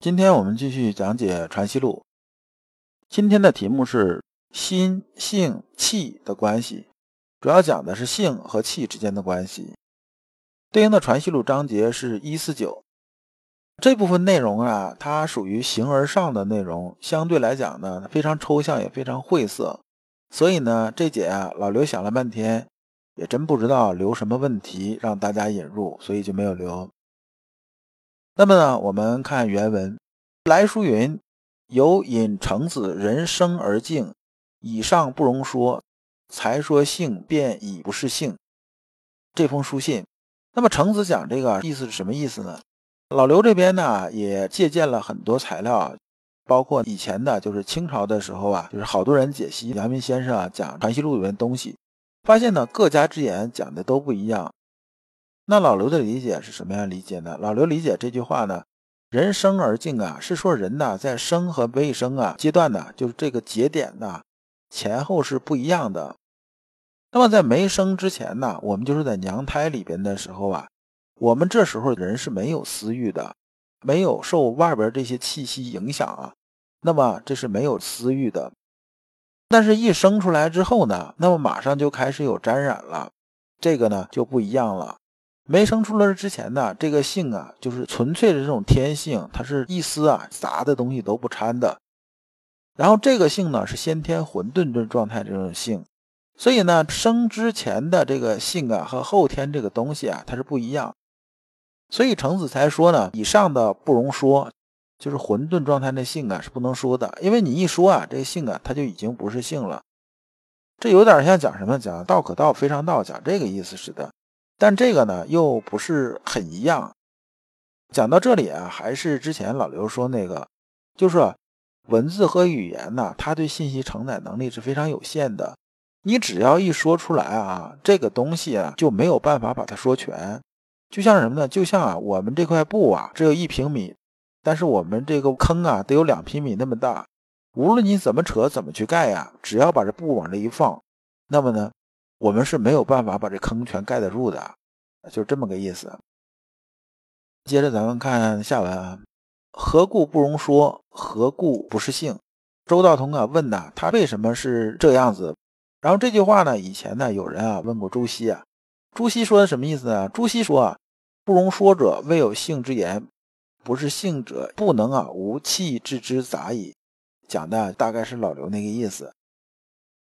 今天我们继续讲解《传习录》，今天的题目是心性气的关系，主要讲的是性和气之间的关系。对应的《传习录》章节是一四九，这部分内容啊，它属于形而上的内容，相对来讲呢，非常抽象，也非常晦涩。所以呢，这节啊，老刘想了半天，也真不知道留什么问题让大家引入，所以就没有留。那么呢，我们看原文，来书云：“有引程子人生而静，以上不容说，才说性便已不是性。”这封书信，那么程子讲这个意思是什么意思呢？老刘这边呢也借鉴了很多材料，包括以前的，就是清朝的时候啊，就是好多人解析阳明先生啊讲《传习录》里面东西，发现呢各家之言讲的都不一样。那老刘的理解是什么样理解呢？老刘理解这句话呢，人生而静啊，是说人呢在生和未生啊阶段呢，就是这个节点呢前后是不一样的。那么在没生之前呢，我们就是在娘胎里边的时候啊，我们这时候人是没有私欲的，没有受外边这些气息影响啊，那么这是没有私欲的。但是，一生出来之后呢，那么马上就开始有沾染了，这个呢就不一样了。没生出来之前呢，这个性啊，就是纯粹的这种天性，它是一丝啊杂的东西都不掺的。然后这个性呢，是先天混沌的状态这种性，所以呢，生之前的这个性啊和后天这个东西啊，它是不一样。所以程子才说呢，以上的不容说，就是混沌状态的性啊是不能说的，因为你一说啊，这个性啊，它就已经不是性了。这有点像讲什么？讲道可道，非常道，讲这个意思似的。但这个呢，又不是很一样。讲到这里啊，还是之前老刘说那个，就是文字和语言呢，它对信息承载能力是非常有限的。你只要一说出来啊，这个东西啊，就没有办法把它说全。就像什么呢？就像啊，我们这块布啊，只有一平米，但是我们这个坑啊，得有两平米那么大。无论你怎么扯，怎么去盖呀，只要把这布往这一放，那么呢？我们是没有办法把这坑全盖得住的，就这么个意思。接着咱们看下文啊，何故不容说？何故不是性？周道通啊问呐，他为什么是这样子？然后这句话呢，以前呢有人啊问过朱熹啊，朱熹说的什么意思呢？朱熹说啊，不容说者，未有性之言，不是性者，不能啊无气之之杂矣。讲的大概是老刘那个意思。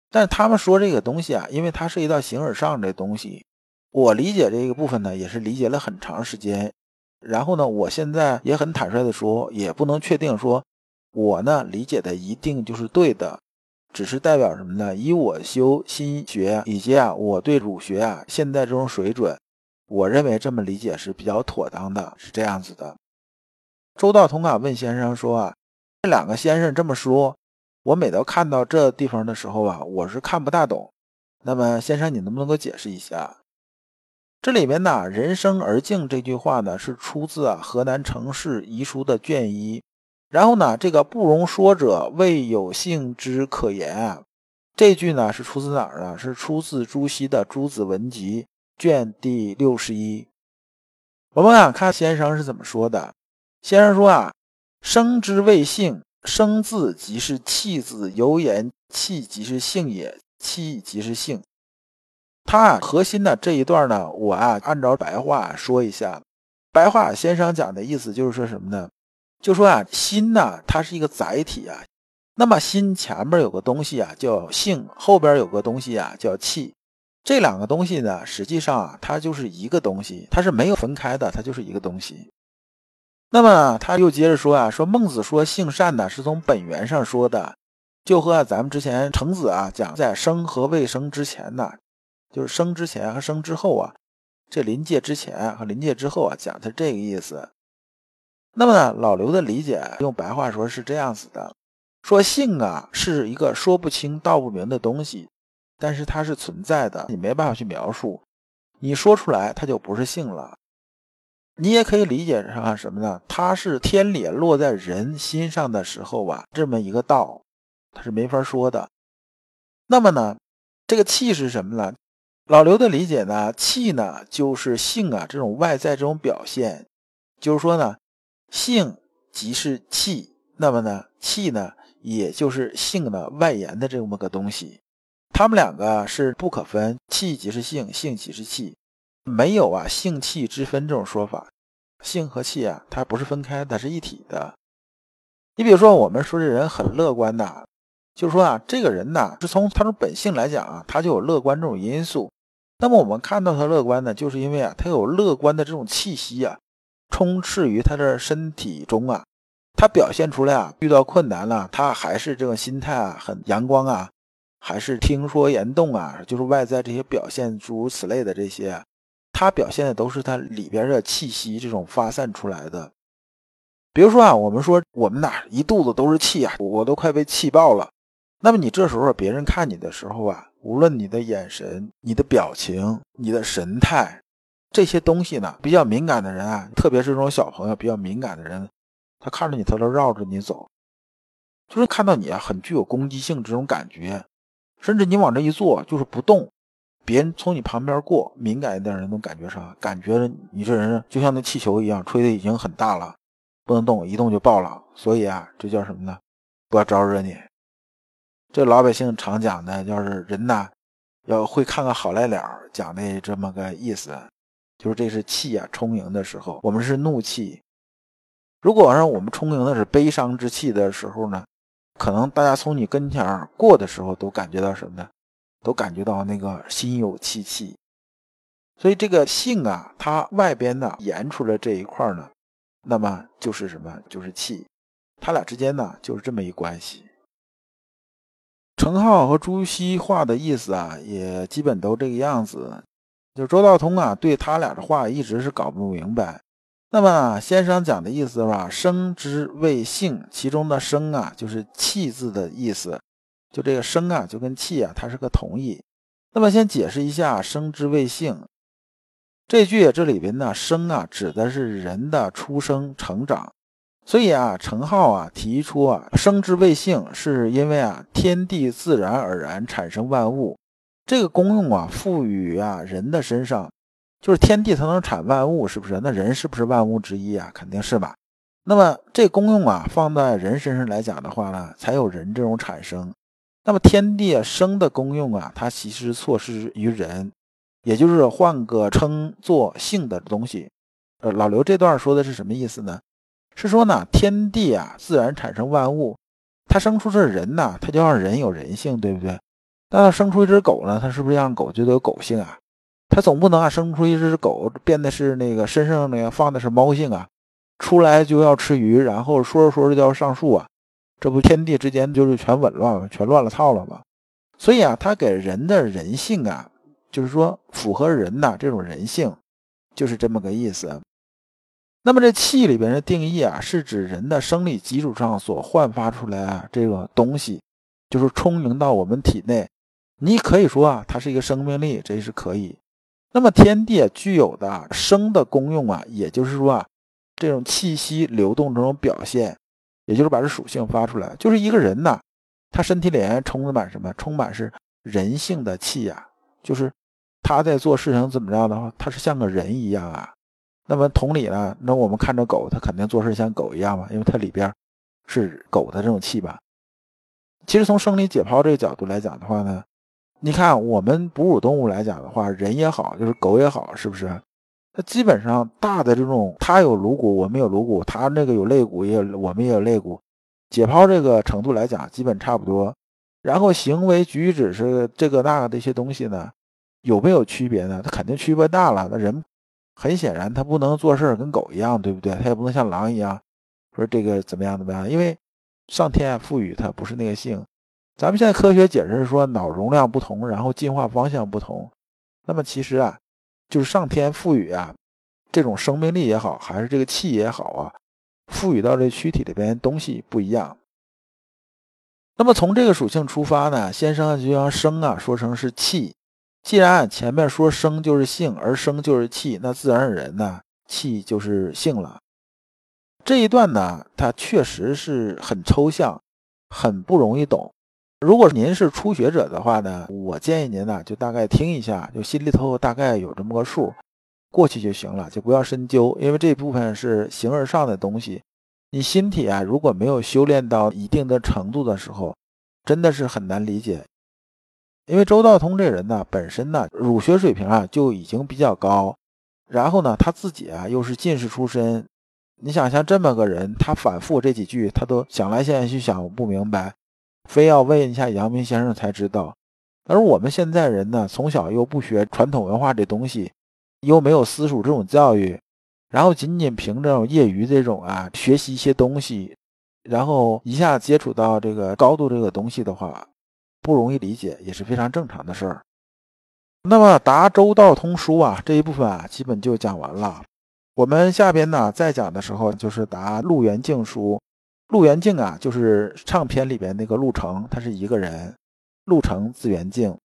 但他们说这个东西啊，因为它涉及到形而上这东西，我理解这个部分呢，也是理解了很长时间。然后呢，我现在也很坦率的说，也不能确定说，我呢理解的一定就是对的，只是代表什么呢？以我修心学以及啊，我对儒学啊现在这种水准，我认为这么理解是比较妥当的，是这样子的。周道同啊问先生说啊，这两个先生这么说。我每到看到这地方的时候啊，我是看不大懂。那么先生，你能不能给我解释一下？这里面呢，“人生而静”这句话呢，是出自啊河南城市遗书的卷一。然后呢，这个“不容说者，未有性之可言”啊，这句呢是出自哪儿呢？是出自朱熹的《朱子文集》卷第六十一。我们啊看先生是怎么说的。先生说啊：“生之谓性。”生字即是气字，由言气即是性也，气即是性。它啊核心的这一段呢，我啊按照白话说一下。白话先生讲的意思就是说什么呢？就说啊，心呢，它是一个载体啊。那么心前面有个东西啊叫性，后边有个东西啊叫气。这两个东西呢，实际上啊，它就是一个东西，它是没有分开的，它就是一个东西。那么他又接着说啊，说孟子说性善呢，是从本源上说的，就和咱们之前程子啊讲，在生和未生之前呢，就是生之前和生之后啊，这临界之前和临界之后啊，讲的是这个意思。那么呢，老刘的理解用白话说是这样子的：说性啊是一个说不清道不明的东西，但是它是存在的，你没办法去描述，你说出来它就不是性了。你也可以理解成什么呢？它是天理落在人心上的时候啊，这么一个道，它是没法说的。那么呢，这个气是什么呢？老刘的理解呢，气呢就是性啊这种外在这种表现，就是说呢。性即是气，那么呢，气呢，也就是性的外延的这么个东西，它们两个是不可分，气即是性，性即是气，没有啊性气之分这种说法，性和气啊，它不是分开的，是一体的。你比如说，我们说这人很乐观的，就是说啊，这个人呢，是从他的本性来讲啊，他就有乐观这种因素。那么我们看到他乐观呢，就是因为啊，他有乐观的这种气息啊。充斥于他的身体中啊，他表现出来啊，遇到困难了，他还是这个心态啊，很阳光啊，还是听说言动啊，就是外在这些表现诸如此类的这些，他表现的都是他里边的气息这种发散出来的。比如说啊，我们说我们哪一肚子都是气啊，我都快被气爆了。那么你这时候别人看你的时候啊，无论你的眼神、你的表情、你的神态。这些东西呢，比较敏感的人啊，特别是这种小朋友比较敏感的人，他看着你，他都绕着你走，就是看到你啊，很具有攻击性这种感觉，甚至你往这一坐就是不动，别人从你旁边过，敏感一点的人都感觉啥？感觉你这人就像那气球一样，吹的已经很大了，不能动，一动就爆了。所以啊，这叫什么呢？不要招惹你。这老百姓常讲的，要是人呐，要会看个好赖脸讲的这么个意思。就是这是气啊，充盈的时候，我们是怒气。如果让我们充盈的是悲伤之气的时候呢，可能大家从你跟前过的时候都感觉到什么呢？都感觉到那个心有戚戚。所以这个性啊，它外边呢延出来这一块呢，那么就是什么？就是气。它俩之间呢就是这么一关系。程颢和朱熹画的意思啊，也基本都这个样子。就周道通啊，对他俩的话一直是搞不明白。那么先生讲的意思是吧？生之谓性，其中的生啊，就是气字的意思。就这个生啊，就跟气啊，它是个同义。那么先解释一下生之谓性这句，这里边呢，生啊，指的是人的出生成长。所以啊，程颢啊提出啊，生之谓性，是因为啊，天地自然而然产生万物。这个功用啊，赋予啊人的身上，就是天地它能产万物，是不是？那人是不是万物之一啊？肯定是吧。那么这功用啊，放在人身上来讲的话呢，才有人这种产生。那么天地生的功用啊，它其实错失于人，也就是换个称作性的东西。呃，老刘这段说的是什么意思呢？是说呢，天地啊自然产生万物，它生出这人呢，它就让人有人性，对不对？那生出一只狗呢？它是不是让狗就得有狗性啊？它总不能啊生出一只狗变的是那个身上那个放的是猫性啊？出来就要吃鱼，然后说着说着就要上树啊？这不天地之间就是全紊乱了，全乱了套了吗？所以啊，它给人的人性啊，就是说符合人呐这种人性，就是这么个意思。那么这气里边的定义啊，是指人的生理基础上所焕发出来啊这个东西，就是充盈到我们体内。你可以说啊，它是一个生命力，这是可以。那么天地具有的生的功用啊，也就是说啊，这种气息流动这种表现，也就是把这属性发出来，就是一个人呐，他身体里面充满什么？充满是人性的气呀，就是他在做事情怎么着的话，他是像个人一样啊。那么同理呢，那我们看着狗，它肯定做事像狗一样嘛，因为它里边是狗的这种气吧。其实从生理解剖这个角度来讲的话呢。你看，我们哺乳动物来讲的话，人也好，就是狗也好，是不是？它基本上大的这种，它有颅骨，我们有颅骨；它那个有肋骨，也有我们也有肋骨。解剖这个程度来讲，基本差不多。然后行为举止是这个那个的一些东西呢，有没有区别呢？它肯定区别大了。那人很显然，他不能做事跟狗一样，对不对？他也不能像狼一样，说这个怎么样怎么样？因为上天赋予他不是那个性。咱们现在科学解释说脑容量不同，然后进化方向不同。那么其实啊，就是上天赋予啊，这种生命力也好，还是这个气也好啊，赋予到这躯体里边东西不一样。那么从这个属性出发呢，先生就将生啊说成是气。既然前面说生就是性，而生就是气，那自然而然呢，气就是性了。这一段呢，它确实是很抽象，很不容易懂。如果您是初学者的话呢，我建议您呢，就大概听一下，就心里头大概有这么个数，过去就行了，就不要深究，因为这部分是形而上的东西。你心体啊，如果没有修炼到一定的程度的时候，真的是很难理解。因为周道通这人呢，本身呢儒学水平啊就已经比较高，然后呢他自己啊又是进士出身，你想像这么个人，他反复这几句他都想来想去想不明白，非要问一下阳明先生才知道。而我们现在人呢，从小又不学传统文化这东西，又没有私塾这种教育。然后仅仅凭这种业余这种啊学习一些东西，然后一下接触到这个高度这个东西的话，不容易理解也是非常正常的事儿。那么答周道通书啊这一部分啊基本就讲完了。我们下边呢再讲的时候就是答陆元静书。陆元静啊就是唱片里边那个陆程，他是一个人，陆程字元静。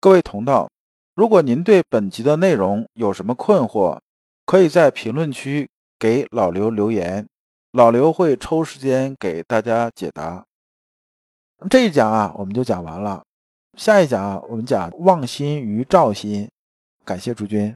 各位同道，如果您对本集的内容有什么困惑，可以在评论区给老刘留言，老刘会抽时间给大家解答。这一讲啊，我们就讲完了。下一讲啊，我们讲望心于赵心。感谢诸君。